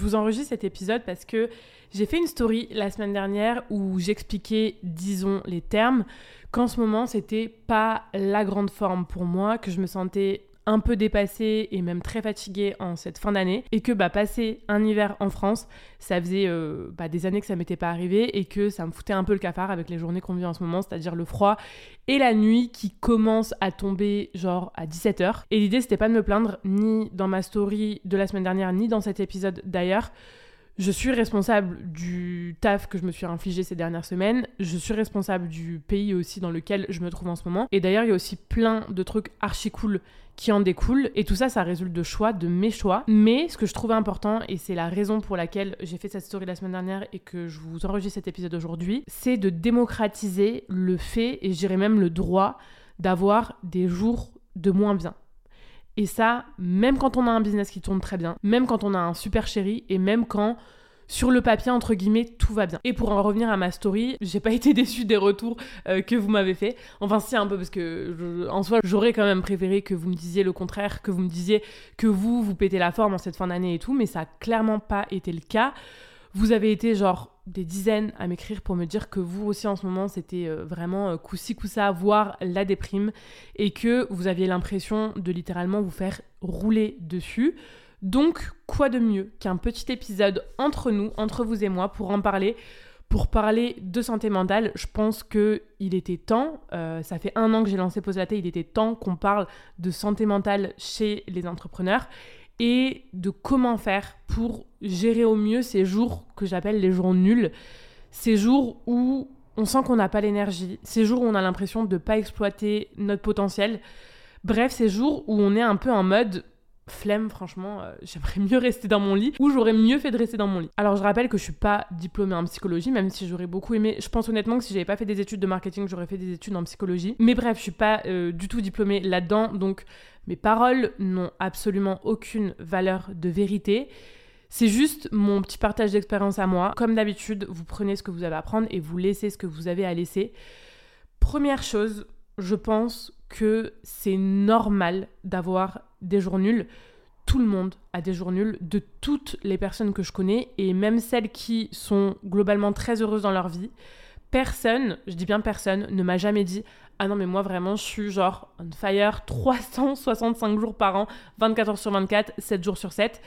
Je vous enregistre cet épisode parce que j'ai fait une story la semaine dernière où j'expliquais, disons, les termes, qu'en ce moment, c'était pas la grande forme pour moi, que je me sentais un peu dépassée et même très fatiguée en cette fin d'année et que bah, passer un hiver en France, ça faisait euh, bah, des années que ça m'était pas arrivé et que ça me foutait un peu le cafard avec les journées qu'on vit en ce moment, c'est-à-dire le froid et la nuit qui commence à tomber genre à 17h. Et l'idée c'était pas de me plaindre ni dans ma story de la semaine dernière ni dans cet épisode d'ailleurs. Je suis responsable du taf que je me suis infligé ces dernières semaines. Je suis responsable du pays aussi dans lequel je me trouve en ce moment. Et d'ailleurs, il y a aussi plein de trucs archi cool qui en découlent. Et tout ça, ça résulte de choix, de mes choix. Mais ce que je trouvais important, et c'est la raison pour laquelle j'ai fait cette story la semaine dernière et que je vous enregistre cet épisode aujourd'hui, c'est de démocratiser le fait, et je même le droit, d'avoir des jours de moins bien. Et ça, même quand on a un business qui tourne très bien, même quand on a un super chéri, et même quand sur le papier, entre guillemets, tout va bien. Et pour en revenir à ma story, j'ai pas été déçue des retours euh, que vous m'avez fait. Enfin, si, un peu, parce que en soi, j'aurais quand même préféré que vous me disiez le contraire, que vous me disiez que vous, vous pétez la forme en cette fin d'année et tout, mais ça a clairement pas été le cas. Vous avez été genre des dizaines à m'écrire pour me dire que vous aussi en ce moment c'était euh, vraiment euh, coup-ci coup-ça, voire la déprime, et que vous aviez l'impression de littéralement vous faire rouler dessus. Donc, quoi de mieux qu'un petit épisode entre nous, entre vous et moi, pour en parler pour parler de santé mentale, je pense que il était temps, euh, ça fait un an que j'ai lancé Pose la il était temps qu'on parle de santé mentale chez les entrepreneurs et de comment faire pour gérer au mieux ces jours que j'appelle les jours nuls, ces jours où on sent qu'on n'a pas l'énergie, ces jours où on a l'impression de ne pas exploiter notre potentiel. Bref, ces jours où on est un peu en mode flemme, franchement, euh, j'aimerais mieux rester dans mon lit ou j'aurais mieux fait de rester dans mon lit. Alors je rappelle que je suis pas diplômée en psychologie, même si j'aurais beaucoup aimé. Je pense honnêtement que si j'avais pas fait des études de marketing, j'aurais fait des études en psychologie. Mais bref, je suis pas euh, du tout diplômée là-dedans, donc mes paroles n'ont absolument aucune valeur de vérité. C'est juste mon petit partage d'expérience à moi. Comme d'habitude, vous prenez ce que vous avez à prendre et vous laissez ce que vous avez à laisser. Première chose, je pense que c'est normal d'avoir des jours nuls. Tout le monde a des jours nuls, de toutes les personnes que je connais, et même celles qui sont globalement très heureuses dans leur vie. Personne, je dis bien personne, ne m'a jamais dit Ah non, mais moi vraiment, je suis genre on fire 365 jours par an, 24 heures sur 24, 7 jours sur 7.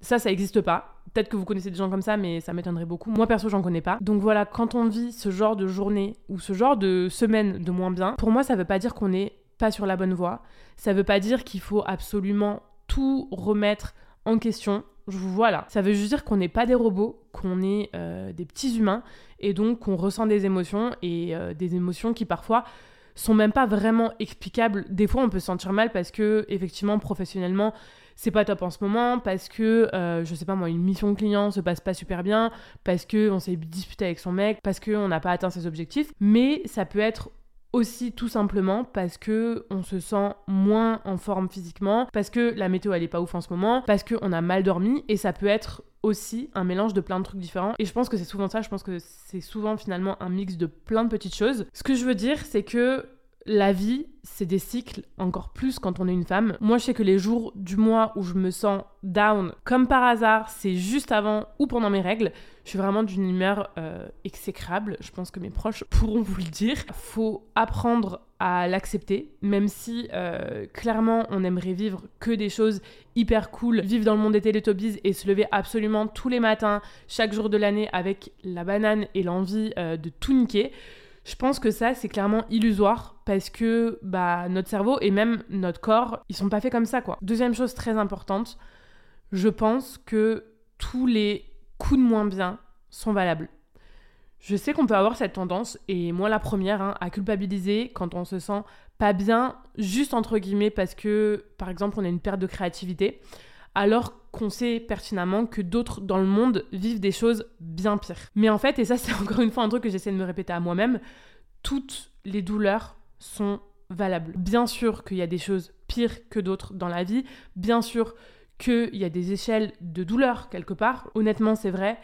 Ça, ça n'existe pas. Peut-être que vous connaissez des gens comme ça, mais ça m'étonnerait beaucoup. Moi, perso, j'en connais pas. Donc voilà, quand on vit ce genre de journée ou ce genre de semaine de moins bien, pour moi, ça veut pas dire qu'on est pas sur la bonne voie. Ça veut pas dire qu'il faut absolument tout remettre en question. Je vous vois là. Ça veut juste dire qu'on n'est pas des robots, qu'on est euh, des petits humains et donc qu'on ressent des émotions et euh, des émotions qui parfois sont même pas vraiment explicables. Des fois, on peut se sentir mal parce que effectivement, professionnellement, c'est pas top en ce moment, parce que euh, je sais pas moi, une mission client se passe pas super bien, parce que on s'est disputé avec son mec, parce qu'on n'a pas atteint ses objectifs. Mais ça peut être aussi tout simplement parce que on se sent moins en forme physiquement, parce que la météo elle est pas ouf en ce moment, parce qu'on a mal dormi et ça peut être aussi un mélange de plein de trucs différents et je pense que c'est souvent ça, je pense que c'est souvent finalement un mix de plein de petites choses. Ce que je veux dire c'est que la vie, c'est des cycles, encore plus quand on est une femme. Moi, je sais que les jours du mois où je me sens down, comme par hasard, c'est juste avant ou pendant mes règles. Je suis vraiment d'une humeur euh, exécrable. Je pense que mes proches pourront vous le dire. Faut apprendre à l'accepter, même si euh, clairement on aimerait vivre que des choses hyper cool, vivre dans le monde des Teletubbies et se lever absolument tous les matins, chaque jour de l'année avec la banane et l'envie euh, de tout niquer. Je pense que ça, c'est clairement illusoire parce que bah, notre cerveau et même notre corps, ils sont pas faits comme ça, quoi. Deuxième chose très importante, je pense que tous les coups de moins bien sont valables. Je sais qu'on peut avoir cette tendance, et moi la première, hein, à culpabiliser quand on se sent pas bien, juste entre guillemets, parce que, par exemple, on a une perte de créativité alors qu'on sait pertinemment que d'autres dans le monde vivent des choses bien pires. Mais en fait, et ça c'est encore une fois un truc que j'essaie de me répéter à moi-même, toutes les douleurs sont valables. Bien sûr qu'il y a des choses pires que d'autres dans la vie, bien sûr qu'il y a des échelles de douleur quelque part, honnêtement c'est vrai,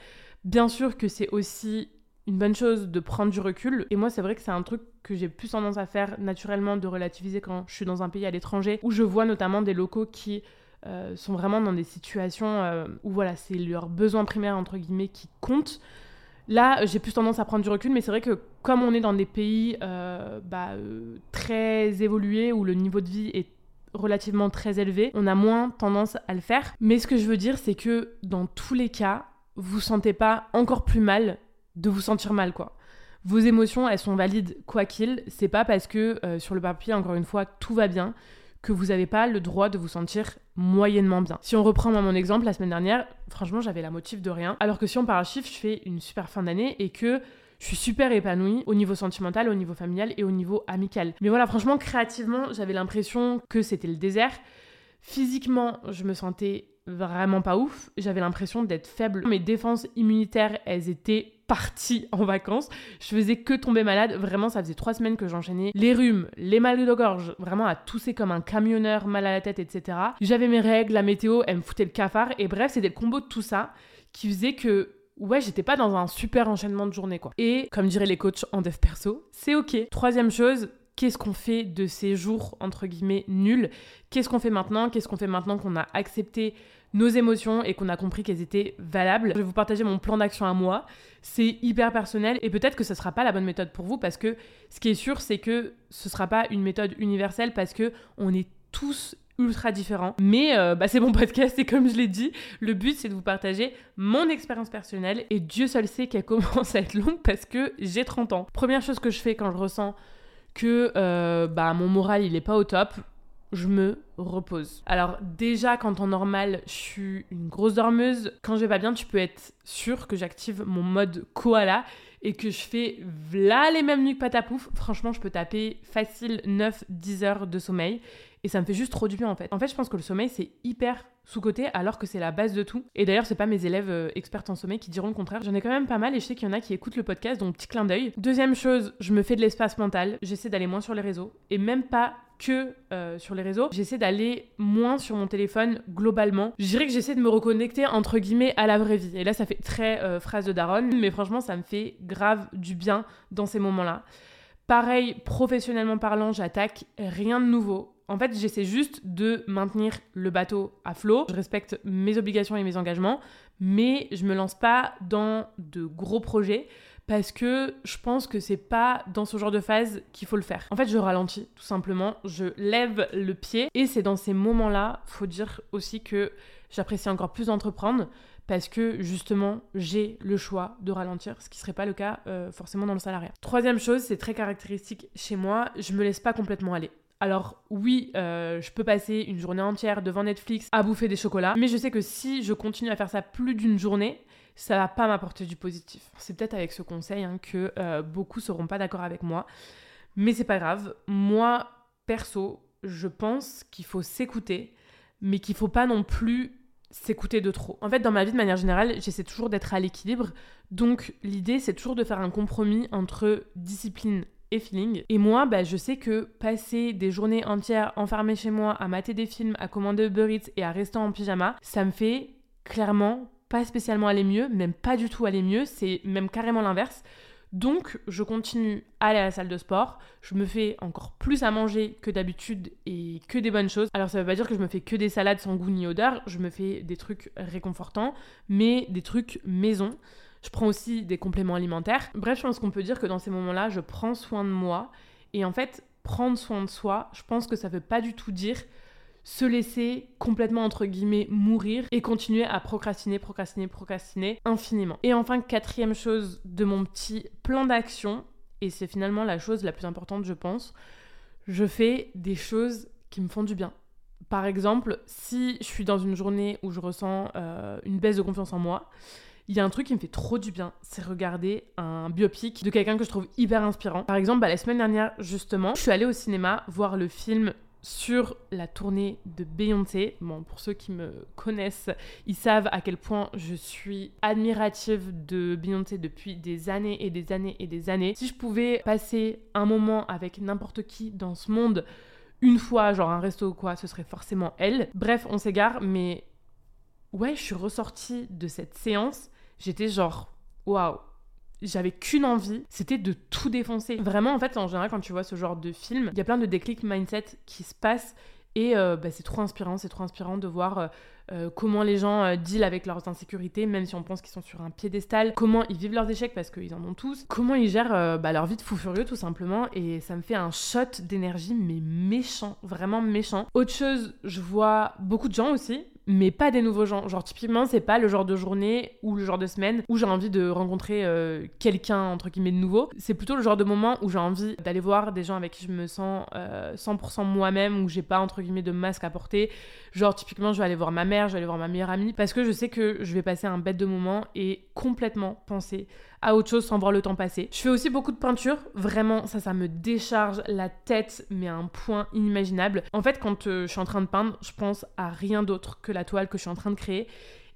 bien sûr que c'est aussi une bonne chose de prendre du recul. Et moi, c'est vrai que c'est un truc que j'ai plus tendance à faire naturellement, de relativiser quand je suis dans un pays à l'étranger, où je vois notamment des locaux qui euh, sont vraiment dans des situations euh, où voilà, c'est leur besoin primaire entre guillemets qui compte. Là, j'ai plus tendance à prendre du recul, mais c'est vrai que comme on est dans des pays euh, bah, très évolués où le niveau de vie est relativement très élevé, on a moins tendance à le faire. Mais ce que je veux dire, c'est que dans tous les cas, vous sentez pas encore plus mal de vous sentir mal, quoi. Vos émotions, elles sont valides quoi qu'il. C'est pas parce que sur le papier, encore une fois, tout va bien que vous n'avez pas le droit de vous sentir moyennement bien. Si on reprend mon exemple, la semaine dernière, franchement, j'avais la motive de rien. Alors que si on parle chiffre, je fais une super fin d'année et que je suis super épanouie au niveau sentimental, au niveau familial et au niveau amical. Mais voilà, franchement, créativement, j'avais l'impression que c'était le désert. Physiquement, je me sentais vraiment pas ouf. J'avais l'impression d'être faible. Mes défenses immunitaires, elles étaient parties en vacances. Je faisais que tomber malade. Vraiment, ça faisait trois semaines que j'enchaînais les rhumes, les mal de gorge, vraiment à tousser comme un camionneur, mal à la tête, etc. J'avais mes règles, la météo, elle me foutait le cafard. Et bref, c'était le combo de tout ça qui faisait que ouais, j'étais pas dans un super enchaînement de journée, quoi. Et comme diraient les coachs en dev perso, c'est ok. Troisième chose, qu'est-ce qu'on fait de ces jours entre guillemets nuls? Qu'est-ce qu'on fait maintenant? Qu'est-ce qu'on fait maintenant qu'on a accepté nos émotions et qu'on a compris qu'elles étaient valables Je vais vous partager mon plan d'action à moi. C'est hyper personnel et peut-être que ce sera pas la bonne méthode pour vous parce que ce qui est sûr, c'est que ce sera pas une méthode universelle parce que on est tous ultra différents. Mais euh, bah, c'est mon podcast et comme je l'ai dit, le but c'est de vous partager mon expérience personnelle et Dieu seul sait qu'elle commence à être longue parce que j'ai 30 ans. Première chose que je fais quand je ressens que euh, bah, mon moral il est pas au top, je me repose. Alors déjà quand en normal je suis une grosse dormeuse, quand je vais pas bien tu peux être sûr que j'active mon mode koala et que je fais là les mêmes nuits que patapouf. Franchement je peux taper facile 9-10 heures de sommeil et ça me fait juste trop du bien en fait. En fait je pense que le sommeil c'est hyper sous-côté alors que c'est la base de tout. Et d'ailleurs, c'est pas mes élèves euh, experts en sommeil qui diront le contraire. J'en ai quand même pas mal et je sais qu'il y en a qui écoutent le podcast, donc petit clin d'œil. Deuxième chose, je me fais de l'espace mental. J'essaie d'aller moins sur les réseaux et même pas que euh, sur les réseaux. J'essaie d'aller moins sur mon téléphone globalement. Je dirais que j'essaie de me reconnecter entre guillemets à la vraie vie. Et là, ça fait très euh, phrase de daronne, mais franchement, ça me fait grave du bien dans ces moments-là. Pareil, professionnellement parlant, j'attaque rien de nouveau. En fait, j'essaie juste de maintenir le bateau à flot. Je respecte mes obligations et mes engagements, mais je me lance pas dans de gros projets parce que je pense que c'est pas dans ce genre de phase qu'il faut le faire. En fait, je ralentis tout simplement, je lève le pied et c'est dans ces moments-là, faut dire aussi que j'apprécie encore plus d'entreprendre parce que justement j'ai le choix de ralentir, ce qui serait pas le cas euh, forcément dans le salariat. Troisième chose, c'est très caractéristique chez moi, je me laisse pas complètement aller. Alors oui, euh, je peux passer une journée entière devant Netflix à bouffer des chocolats, mais je sais que si je continue à faire ça plus d'une journée, ça va pas m'apporter du positif. C'est peut-être avec ce conseil hein, que euh, beaucoup seront pas d'accord avec moi, mais c'est pas grave. Moi, perso, je pense qu'il faut s'écouter, mais qu'il faut pas non plus s'écouter de trop. En fait, dans ma vie de manière générale, j'essaie toujours d'être à l'équilibre. Donc, l'idée, c'est toujours de faire un compromis entre discipline et feeling. Et moi, bah, je sais que passer des journées entières enfermées chez moi à mater des films, à commander Uber Eats et à rester en pyjama, ça me fait clairement pas spécialement aller mieux, même pas du tout aller mieux, c'est même carrément l'inverse. Donc, je continue à aller à la salle de sport. Je me fais encore plus à manger que d'habitude et que des bonnes choses. Alors, ça veut pas dire que je me fais que des salades sans goût ni odeur. Je me fais des trucs réconfortants, mais des trucs maison. Je prends aussi des compléments alimentaires. Bref, je pense qu'on peut dire que dans ces moments-là, je prends soin de moi. Et en fait, prendre soin de soi, je pense que ça veut pas du tout dire se laisser complètement entre guillemets mourir et continuer à procrastiner, procrastiner, procrastiner infiniment. Et enfin, quatrième chose de mon petit plan d'action, et c'est finalement la chose la plus importante je pense, je fais des choses qui me font du bien. Par exemple, si je suis dans une journée où je ressens euh, une baisse de confiance en moi, il y a un truc qui me fait trop du bien, c'est regarder un biopic de quelqu'un que je trouve hyper inspirant. Par exemple, bah, la semaine dernière, justement, je suis allée au cinéma voir le film sur la tournée de Beyoncé. Bon, pour ceux qui me connaissent, ils savent à quel point je suis admirative de Beyoncé depuis des années et des années et des années. Si je pouvais passer un moment avec n'importe qui dans ce monde, une fois, genre un resto ou quoi, ce serait forcément elle. Bref, on s'égare, mais ouais, je suis ressortie de cette séance j'étais genre, waouh, j'avais qu'une envie, c'était de tout défoncer. Vraiment, en fait, en général, quand tu vois ce genre de film, il y a plein de déclics mindset qui se passent Et euh, bah, c'est trop inspirant, c'est trop inspirant de voir euh, euh, comment les gens deal avec leurs insécurités, même si on pense qu'ils sont sur un piédestal, comment ils vivent leurs échecs parce qu'ils en ont tous, comment ils gèrent bah, leur vie de fou furieux tout simplement. Et ça me fait un shot d'énergie, mais méchant, vraiment méchant. Autre chose, je vois beaucoup de gens aussi, mais pas des nouveaux gens. Genre, typiquement, c'est pas le genre de journée ou le genre de semaine où j'ai envie de rencontrer euh, quelqu'un, entre guillemets, de nouveau. C'est plutôt le genre de moment où j'ai envie d'aller voir des gens avec qui je me sens 100% euh, moi-même, où j'ai pas, entre guillemets, de masque à porter. Genre, typiquement, je vais aller voir ma mère, je vais aller voir ma meilleure amie, parce que je sais que je vais passer un bête de moment et complètement penser à autre chose sans voir le temps passer. Je fais aussi beaucoup de peinture, vraiment ça ça me décharge la tête mais à un point inimaginable. En fait quand euh, je suis en train de peindre, je pense à rien d'autre que la toile que je suis en train de créer.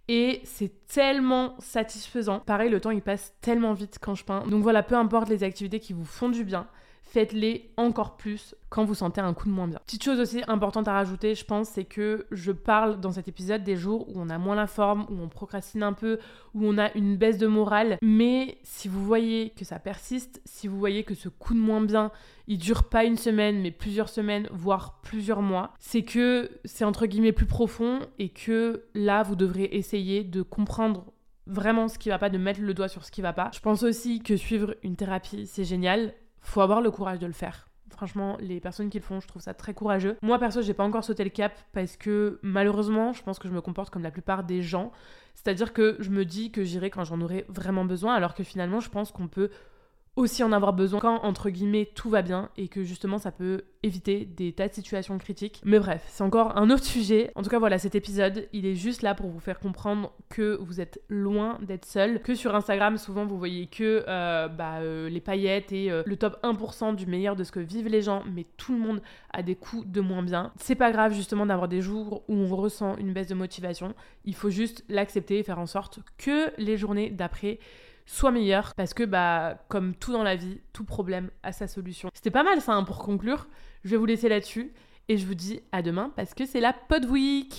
Et c'est tellement satisfaisant. Pareil, le temps il passe tellement vite quand je peins. Donc voilà, peu importe les activités qui vous font du bien, faites-les encore plus quand vous sentez un coup de moins bien. Petite chose aussi importante à rajouter, je pense, c'est que je parle dans cet épisode des jours où on a moins la forme, où on procrastine un peu, où on a une baisse de morale. Mais si vous voyez que ça persiste, si vous voyez que ce coup de moins bien, il dure pas une semaine, mais plusieurs semaines, voire plusieurs mois, c'est que c'est entre guillemets plus profond et que là, vous devrez essayer de comprendre vraiment ce qui va pas, de mettre le doigt sur ce qui va pas. Je pense aussi que suivre une thérapie, c'est génial faut avoir le courage de le faire. Franchement, les personnes qui le font, je trouve ça très courageux. Moi, perso, j'ai pas encore sauté le cap parce que malheureusement, je pense que je me comporte comme la plupart des gens. C'est-à-dire que je me dis que j'irai quand j'en aurai vraiment besoin, alors que finalement, je pense qu'on peut aussi en avoir besoin quand, entre guillemets, tout va bien et que justement ça peut éviter des tas de situations critiques. Mais bref, c'est encore un autre sujet. En tout cas, voilà, cet épisode, il est juste là pour vous faire comprendre que vous êtes loin d'être seul, que sur Instagram, souvent vous voyez que euh, bah, euh, les paillettes et euh, le top 1% du meilleur de ce que vivent les gens, mais tout le monde a des coups de moins bien. C'est pas grave justement d'avoir des jours où on ressent une baisse de motivation. Il faut juste l'accepter et faire en sorte que les journées d'après soit meilleur parce que bah comme tout dans la vie, tout problème a sa solution. C'était pas mal ça hein, pour conclure. Je vais vous laisser là-dessus et je vous dis à demain parce que c'est la Pod Week.